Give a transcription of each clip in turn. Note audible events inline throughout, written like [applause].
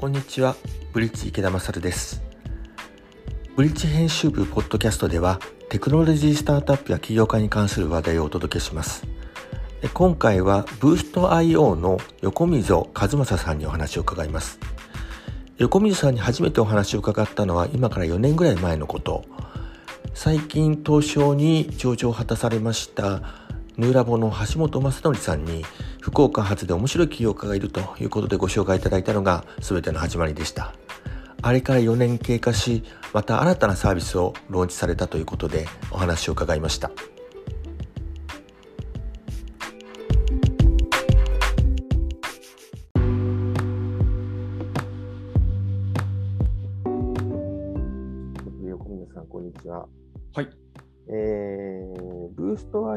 こんにちは、ブリッジ池田勝です。ブリッジ編集部ポッドキャストでは、テクノロジースタートアップや起業家に関する話題をお届けします。今回は、ブースト IO の横溝和正さんにお話を伺います。横溝さんに初めてお話を伺ったのは今から4年ぐらい前のこと。最近東証に上場を果たされましたヌーラボの橋本正則さんに福岡発で面白い起業家がいるということでご紹介いただいたのが全ての始まりでした。あれから4年経過し、また新たなサービスをローンチされたということでお話を伺いました。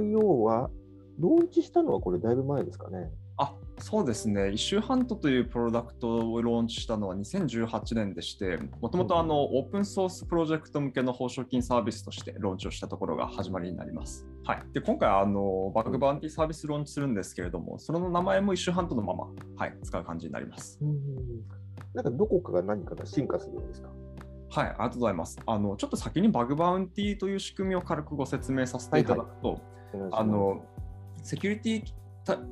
IO は、ローンチしたのはこれだいぶ前ですかね。あそうですね、1周ハントというプロダクトをローンチしたのは2018年でして、もともとオープンソースプロジェクト向けの報奨金サービスとしてローンチをしたところが始まりになります。はい、で今回あの、バックバウンティーサービスローンチするんですけれども、その名前も1周ハントのまま、はい、使う感じになります。うんなんかどこかが何かが進化するんですか？はい、ありがとうございます。あのちょっと先にバグバウンティーという仕組みを軽くご説明させていただくと、はいはい、あのセキュリティ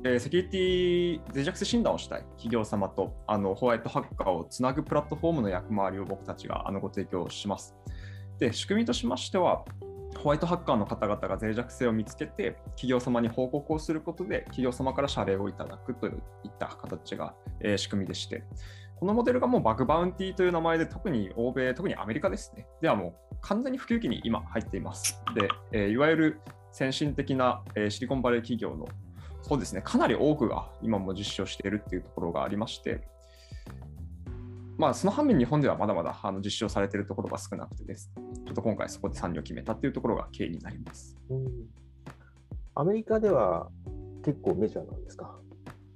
え、セキュリティ脆弱性診断をしたい企業様とあのホワイトハッカーをつなぐプラットフォームの役回りを僕たちがあのご提供します。で仕組みとしましては、ホワイトハッカーの方々が脆弱性を見つけて、企業様に報告をすることで、企業様から謝礼をいただくといった形が、えー、仕組みでして、このモデルがもうバグバウンティという名前で、特に欧米、特にアメリカですね、ではもう完全に普及期に今入っています。で、えー、いわゆる先進的な、えー、シリコンバレー企業のそうですね、かなり多くが今も実証しているっていうところがありまして、まあ、その反面、日本ではまだまだあの実証されているところが少なくてです、ちょっと今回そこで参入を決めたっていうところが経緯になります。うん、アメリカでは結構メジャーなんですか？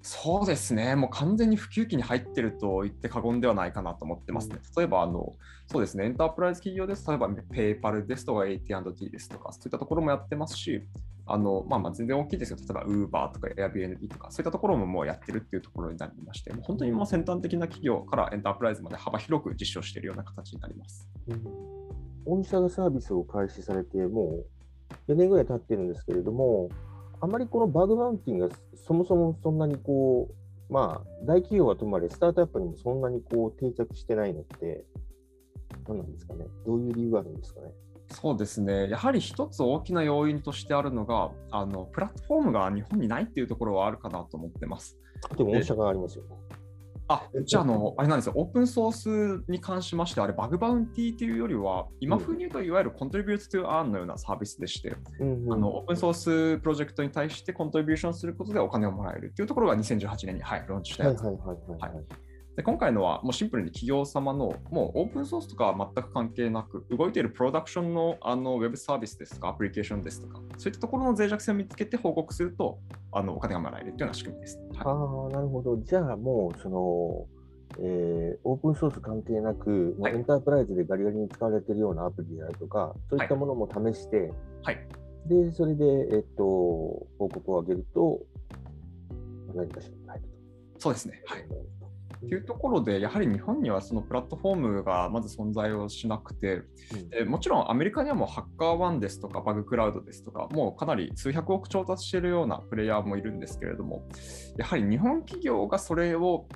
そうですね、もう完全に普及期に入ってると言って過言ではないかなと思ってますね。例えばあの、そうですね、エンタープライズ企業です、例えばペイパルですとか AT&T ですとか、そういったところもやってますし、あのまあ、まあ全然大きいですよ、例えば Uber とか Airbnb とか、そういったところももうやってるっていうところになりまして、もう本当にもう先端的な企業からエンタープライズまで幅広く実証しているような形になります。うん、御社がサービスを開始されて、もう4年ぐらい経ってるんですけれども、あまりこのバグバウンティングがそもそもそんなにこう、まあ、大企業はともあれ、スタートアップにもそんなにこう定着してないのって、何なんですかね、どういう理由があるんですかね？そうですね、やはり一つ大きな要因としてあるのが、あのプラットフォームが日本にないっていうところはあるかなと思ってます。でも、御社がありますよね。あじゃあの、あれなんですよ、オープンソースに関しまして、あれ、バグバウンティーというよりは、今風に言うと、いわゆるコントリビュート to earn のようなサービスでして、うんうん、あのオープンソースプロジェクトに対してコントリビューションすることでお金をもらえるというところが2018年に、はい、ローンチしたやつ。で今回のはもうシンプルに企業様のもうオープンソースとかは全く関係なく動いているプロダクションのあのウェブサービスですとかアプリケーションですとかそういったところの脆弱性を見つけて報告するとあのお金がもらえるというような仕組みです。はい、ああなるほど。じゃあもうそのえー、オープンソース関係なく、はい、エンタープライズでガリガリに使われているようなアプリであるとか、そういったものも試して、はい、でそれで、えっと、報告を上げると、何かしら入ると。そうですね。はいというところで、やはり日本にはそのプラットフォームがまず存在をしなくて、うん、もちろんアメリカにはもうハッカーワンですとかバグクラウドですとか、もうかなり数百億調達しているようなプレイヤーもいるんですけれども、やはり日本企業がそれを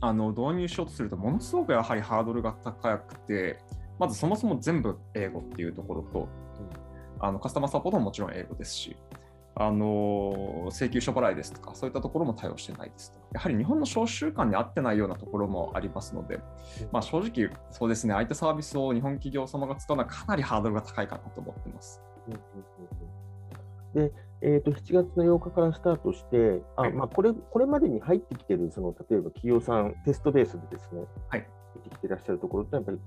あの導入しようとすると、ものすごくやはりハードルが高くて、まずそもそも全部英語っていうところと、あのカスタマーサポートももちろん英語ですし、あの請求書払いですとか、そういったところも対応してないですと。やはり日本の商習慣に合ってないようなところもありますので、まあ、正直、そうですね、相手サービスを日本企業様が使うのはかなりハードルが高いかなと思ってます。で、えー、と7月の8日からスタートして、あまあ、これこれまでに入ってきてるその例えば企業さん、テストベースでですね、はい、出てきていらっしゃるところって、やっぱり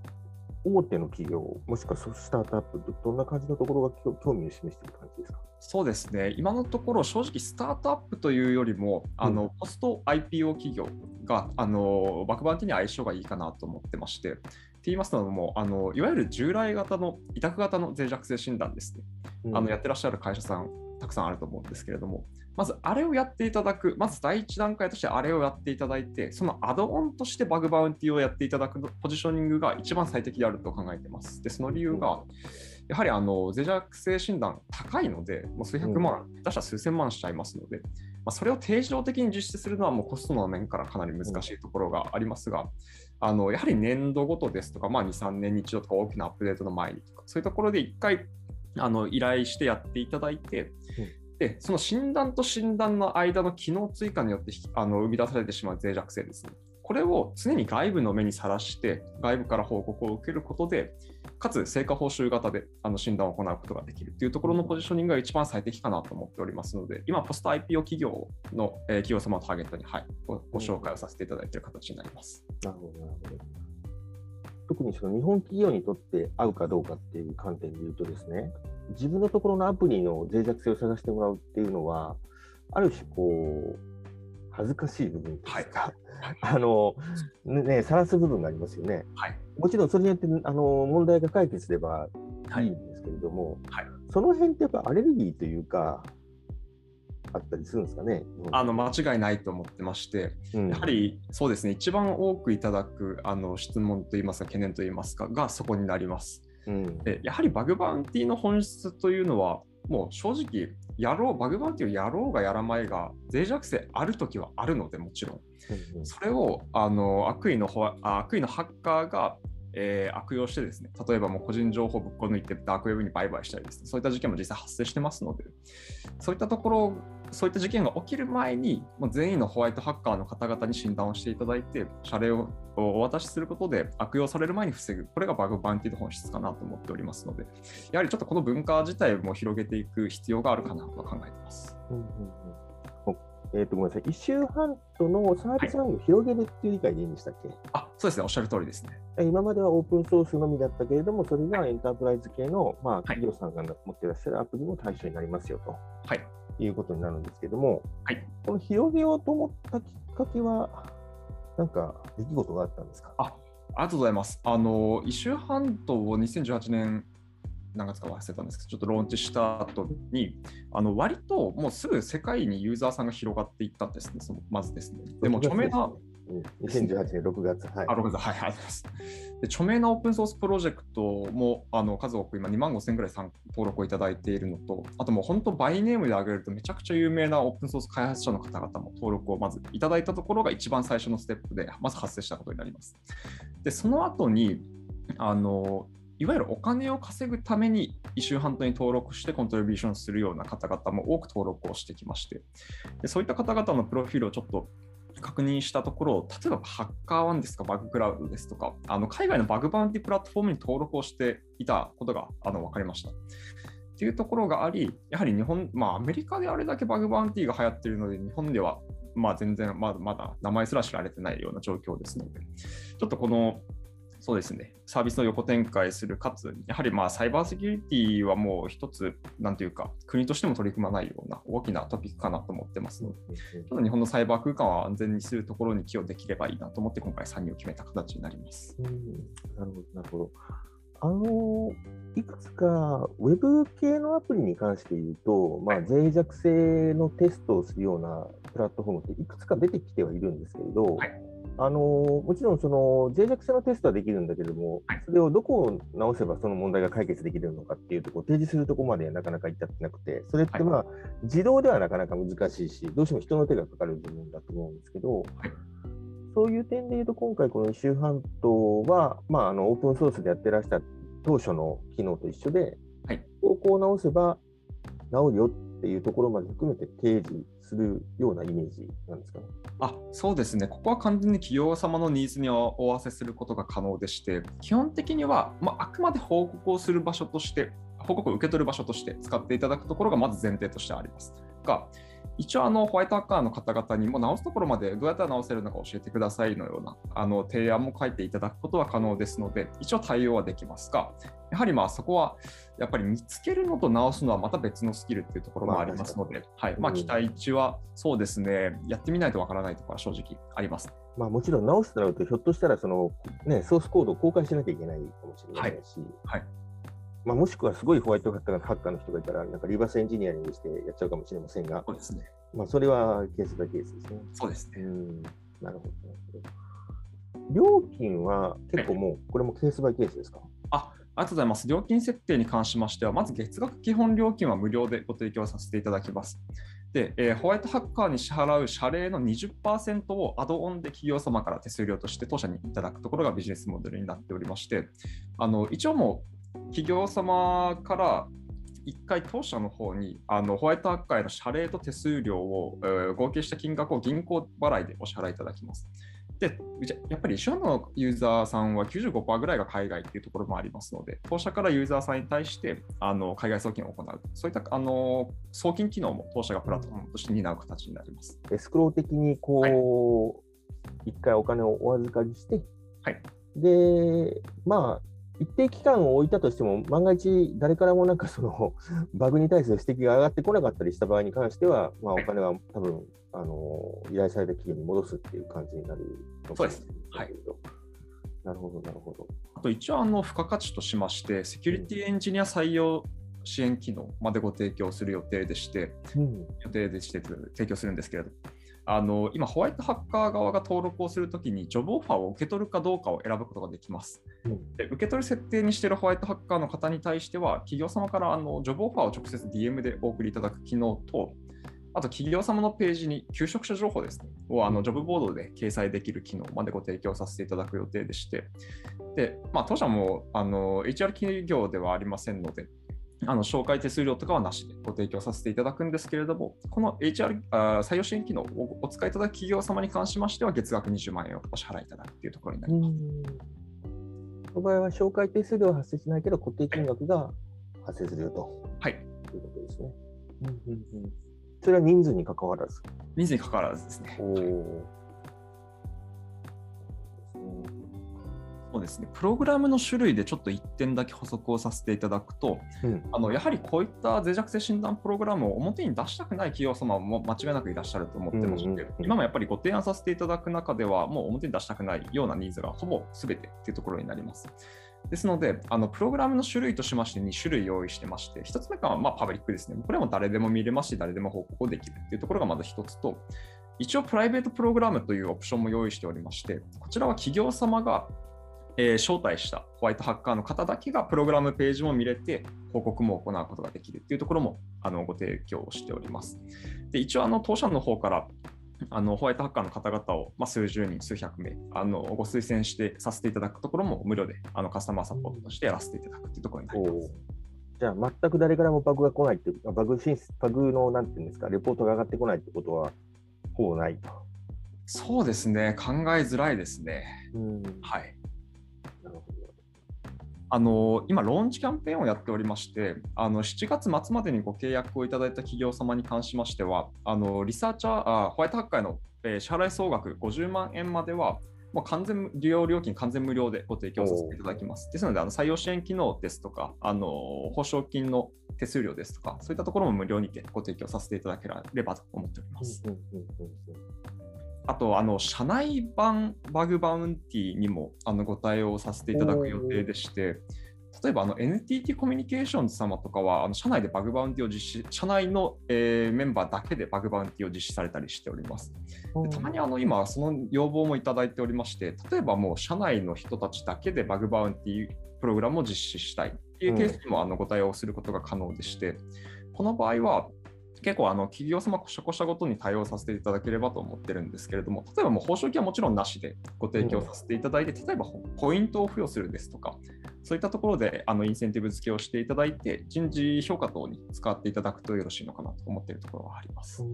大手の企業、もしくはスタートアップ、どんな感じのところが興味を示している感じですか？そうですね、今のところ、正直、スタートアップというよりも、あの、うん、ポスト IPO 企業があのバクバンテに相性がいいかなと思ってまして、って言いますのもあの、いわゆる従来型の委託型の脆弱性診断ですね、うん、あのやってらっしゃる会社さんたくさんあると思うんですけれども、まずあれをやっていただく、まず第一段階としてあれをやっていただいて、そのアドオンとしてバグバウンティをやっていただくポジショニングが一番最適であると考えています。で、その理由が、やはりあの脆弱性診断高いので、もう数百万、うん、出したら数千万しちゃいますので、まあ、それを定常的に実施するのはもうコストの面からかなり難しいところがありますが、あのやはり年度ごとですとか、まあ、2、3年に一度とか大きなアップデートの前にとか、そういうところで1回あの依頼してやっていただいて、うんで、その診断と診断の間の機能追加によってあの生み出されてしまう脆弱性ですね。これを常に外部の目にさらして、外部から報告を受けることで、かつ成果報酬型であの診断を行うことができるというところのポジショニングが一番最適かなと思っておりますので、今、ポスト IPO 企業の、えー、企業様をターゲットに、はい、ごご紹介をさせていただいている形になります。なるほど、なるほど。特にその日本企業にとって合うかどうかっていう観点で言うとですね、自分のところのアプリの脆弱性を探してもらうっていうのは、ある種こう、恥ずかしい部分というか、はい、[laughs] あの、ね、晒す部分がありますよね。はい、もちろんそれによってあの問題が解決すればい。いんですけれども、はい、その辺ってやっぱアレルギーというか、あったりするんですかね？あの間違いないと思ってまして、うん、やはりそうですね、一番多くいただくあの質問といいますか、懸念といいますか、がそこになります。うん、でやはりバグバウンティの本質というのは、もう正直、やろう、バグバウンティをやろうがやらまいが、脆弱性あるときはあるので、もちろん。それをあの悪意の悪意のハッカーがえー、悪用してですね、例えばもう個人情報ぶっこ抜いてダークウェブに売買したりですね、そういった事件も実際発生してますので、そういったところ、そういった事件が起きる前に、もう全員のホワイトハッカーの方々に診断をしていただいて、謝礼をお渡しすることで悪用される前に防ぐ、これがバグバンティの本質かなと思っておりますので、やはりちょっとこの文化自体も広げていく必要があるかなと考えています。うんうんうんえー、とごめんなさい、1週半とのサービス範囲を広げるっていう理解でいいんでしたっけ、はい、あそうですね、おっしゃる通りですね。今まではオープンソースのみだったけれども、それがエンタープライズ系の、まあ、企業さんが持ってらっしゃるアプリも対象になりますよと、はい、いうことになるんですけども、はい、この広げようと思ったきっかけは、なんか出来事があったんですか？あありがとうございます。あの1週半と2018年何月か忘れたんですけど、ちょっとローンチした後に、あの割ともうすぐ世界にユーザーさんが広がっていったんですね、そのまずですね。でも著名な、2018年6月。はい。あ、6月、はい、ありがとうございます。で著名なオープンソースプロジェクトもあの数多く今2万5000ぐらい登録をいただいているのと、あともう本当バイネームで挙げるとめちゃくちゃ有名なオープンソース開発者の方々も登録をまずいただいたところが一番最初のステップで、まず発生したことになります。で、その後に、あのいわゆるお金を稼ぐために1週半島に登録してコントリビューションするような方々も多く登録をしてきましてでそういった方々のプロフィールをちょっと確認したところ、例えばハッカーワンですか、バグクラウドですとか、あの海外のバグバウンティプラットフォームに登録をしていたことがあの分かりました。っていうところがあり、やはり日本、まあ、アメリカであれだけバグバウンティが流行っているので、日本ではまあ全然まだまだ名前すら知られてないような状況ですので、ちょっとこのそうですね、サービスの横展開する、かつ、やはりまあサイバーセキュリティはもう一つ、なんていうか、国としても取り組まないような大きなトピックかなと思ってますので、ちょっと日本のサイバー空間を安全にするところに寄与できればいいなと思って、今回参入を決めた形になります。うん。なるほど、なるほど。あのいくつかウェブ系のアプリに関して言うと、まあ、脆弱性のテストをするようなプラットフォームっていくつか出てきてはいるんですけれど、はいあのもちろんその脆弱性のテストはできるんだけども、それをどこを直せばその問題が解決できるのかっていうところを提示するところまでなかなか至ってなくて、それってまあ、自動ではなかなか難しいし、どうしても人の手がかかる部分だと思うんですけど、そういう点でいうと、今回この周半島は、まあ、あのオープンソースでやってらした当初の機能と一緒で、はい、こ直せば治るよっていうところまで含めて提示するようなイメージなんですか？ね。あそうですね、ここは完全に企業様のニーズにお合わせすることが可能でして、基本的には、まあ、あくまで報告をする場所として、報告を受け取る場所として使っていただくところがまず前提としてあります。が、一応あのホワイトハッカーの方々にも直すところまでどうやったら直せるのか教えてくださいのようなあの提案も書いていただくことは可能ですので、一応対応はできますが、やはりまあそこはやっぱり見つけるのと直すのはまた別のスキルっていうところもありますので、はい。まあ、期待値はそうですね、やってみないとわからないところは正直あります。まあ、もちろん直すとなると、ひょっとしたらその、ね、ソースコードを公開しなきゃいけないかもしれないし、はい、はいまあ、もしくはすごいホワイトハッカーの人がいたら、なんかリバースエンジニアリングしてやっちゃうかもしれませんが、そうですね。まあ、それはケースバイケースですね。そうですね。うん、なるほど。なるほど料金は結構もう、これもケースバイケースですか？あありがとうございます。料金設定に関しましては、まず月額基本料金は無料でご提供させていただきます。で、えーホワイトハッカーに支払う謝礼の20%をアドオンで企業様から手数料として当社にいただくところがビジネスモデルになっておりまして、あの一応もう企業様から1回当社の方にあのホワイトハッカーへの謝礼と手数料を、えー合計した金額を銀行払いでお支払いいただきます。で、やっぱり一緒のユーザーさんは95%ぐらいが海外っていうところもありますので、当社からユーザーさんに対してあの海外送金を行う、そういったあの送金機能も当社がプラットフォームとして担う形になります。エスクロー的にこう、一回お金をお預かりして、はいで、まあ、一定期間を置いたとしても、万が一、誰からもなんかその [laughs] バグに対する指摘が上がってこなかったりした場合に関しては、まあ、おはい金は多分、あの依頼された企業に戻すっていう感じになるのかもしれないなるほど、なるほど。あと一応あの付加価値としまして、セキュリティエンジニア採用支援機能までご提供する予定でして、うん。予定でして提供するんですけれど、あの今、ホワイトハッカー側が登録をするときに、ジョブオファーを受け取るかどうかを選ぶことができます。うん。で受け取る設定にしているホワイトハッカーの方に対しては、企業様からあのジョブオファーを直接 DM でお送りいただく機能と、あと企業様のページに求職者情報ですね、をあのジョブボードで掲載できる機能までご提供させていただく予定でして、でまあ、当社もあの HR 企業ではありませんので、あの紹介手数料とかはなしでご提供させていただくんですけれども、この HR あー採用支援機能をお使いいただく企業様に関しましては、月額20万円をお支払いいただくというところになります。その場合は紹介手数料は発生しないけど、固定金額が発生するよとはい、いうことですね。うんうんうんそれは人数に関わらず。人数に関わらずですね。おお。そうですね、プログラムの種類でちょっと1点だけ補足をさせていただくと、うんあのやはりこういった脆弱性診断プログラムを表に出したくない企業様も間違いなくいらっしゃると思ってまして、うんうんうん今もやっぱりご提案させていただく中では、もう表に出したくないようなニーズがほぼ全てっていうところになります。ですので、あのプログラムの種類としまして2種類用意してまして、1つ目がまあパブリックですね。これはもう誰でも見れますし、誰でも報告できるっていうところがまず1つと、一応プライベートプログラムというオプションも用意しておりまして、こちらは企業様がえー招待したホワイトハッカーの方だけがプログラムページも見れて報告も行うことができるっていうところもあのご提供をしております。で一応あの当社の方からあのホワイトハッカーの方々を、まあ、数十人、数百名あのご推薦してさせていただくところも無料であのカスタマーサポートとしてやらせていただくというところになりまおす。じゃあ、全く誰からもバグが来ないっていう、バグ申請バグの、なんていうんですか、レポートが上がってこないってことは、ほぼないと。そうですね、考えづらいですね。うん、はい。あの今、ローンチキャンペーンをやっておりまして、あの7月末までにご契約をいただいた企業様に関しましては、あのリサーチャーあ、ホワイトハッカーへの、えー支払い総額50万円までは、もう完全利用料金完全無料でご提供させていただきます。ですので、あの採用支援機能ですとか、あの保証金の手数料ですとか、そういったところも無料にてご提供させていただければと思っております。ど。うんうんうんうんあと、あの社内版バグバウンティにもあのご対応させていただく予定でして、例えばあの NTT コミュニケーションズ様とかは、あの社内でバグバウンティを実施、社内の、えーメンバーだけでバグバウンティを実施されたりしております。うんでたまにあの今、その要望もいただいておりまして、例えばもう社内の人たちだけでバグバウンティプログラムを実施したいっていうケースにもあのご対応することが可能でして、この場合は結構あの企業様こしゃこしゃごとに対応させていただければと思ってるんですけれども、例えばもう報奨金はもちろんなしでご提供させていただいて、例えばポイントを付与するですとか、そういったところであのインセンティブ付けをしていただいて、人事評価等に使っていただくとよろしいのかなと思っているところはあります。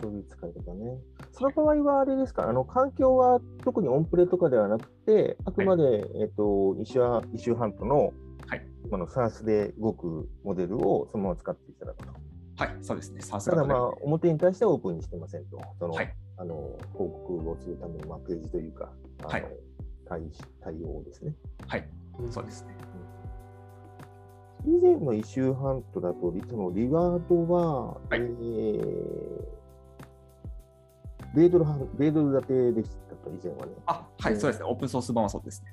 そういう使い方ね。その場合はあれですか、あの環境は特にオンプレとかではなくて、あくまで、えっとイシュ IssueHunt のはい、今の SaaS で動くモデルをそのまま使っていただくと。はい、そうですね。さすただ、がまあ、表に対してはオープンにしてませんと。そのはいあの報告をするための、まあ、ページというか、あのはい対対応ですね。はい、そうですね。以前の IssueHunt だと、そのリワードは、はいえー、米ドルはベイドル建てでしたと、以前はね。あ、はい、そうですね。オープンソース版はそうですね。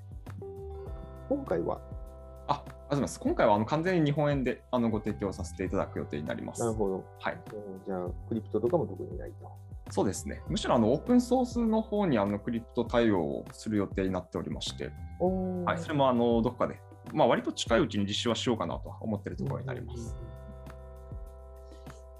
今回はあ、ありがとうございます。今回はあの完全に日本円であのご提供させていただく予定になります。なるほど。はい。うんじゃあ、クリプトとかも特にないと。そうですね。むしろあのオープンソースの方にあのクリプト対応をする予定になっておりまして、はい、それもあのどこかで、まあ、割と近いうちに実施はしようかなとは思っているところになります。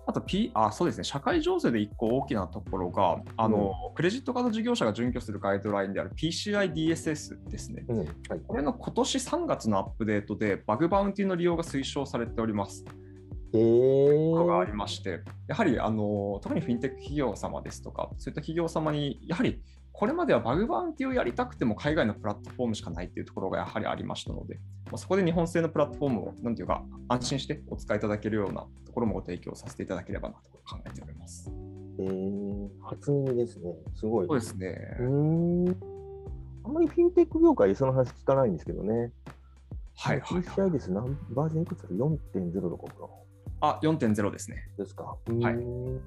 あと、P、あそうですね、社会情勢で1個大きなところが、あのクレジットカード事業者が準拠するガイドラインである PCI DSS ですね。うん。はい。これの今年3月のアップデートで、バグバウンティの利用が推奨されております。えー。がありまして、やはりあの特にフィンテック企業様ですとか、そういった企業様に、やはりこれまではバグバウンティをやりたくても海外のプラットフォームしかないっていうところがやはりありましたので、まあ、そこで日本製のプラットフォームを、なんていうか、安心してお使いいただけるようなところもご提供させていただければなと考えております。えー、初耳ですね。すごい。そうですね。うーん。あんまりフィンテック業界でその話聞かないんですけどね。はいはい、はい。PCI です。何バージョンいくつだ ?4.0 とかかな。あ、4.0ですね。ですか。はいうーん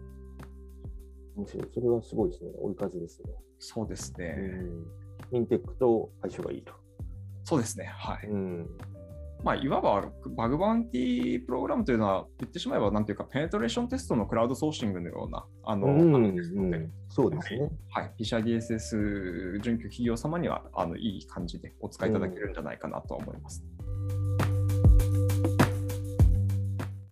面白い。それはすごいですね。追い風ですね。そうですね。うん。フィンテックと相性がいいと。そうですね。はい。うん。まあ、いわばバグバウンティプログラムというのは、言ってしまえば、なんていうか、ペネトレーションテストのクラウドソーシングのような、あの、うんうんそうですね。はい、PCI-DSS 準拠企業様にはあのいい感じでお使いいただけるんじゃないかなとは思います。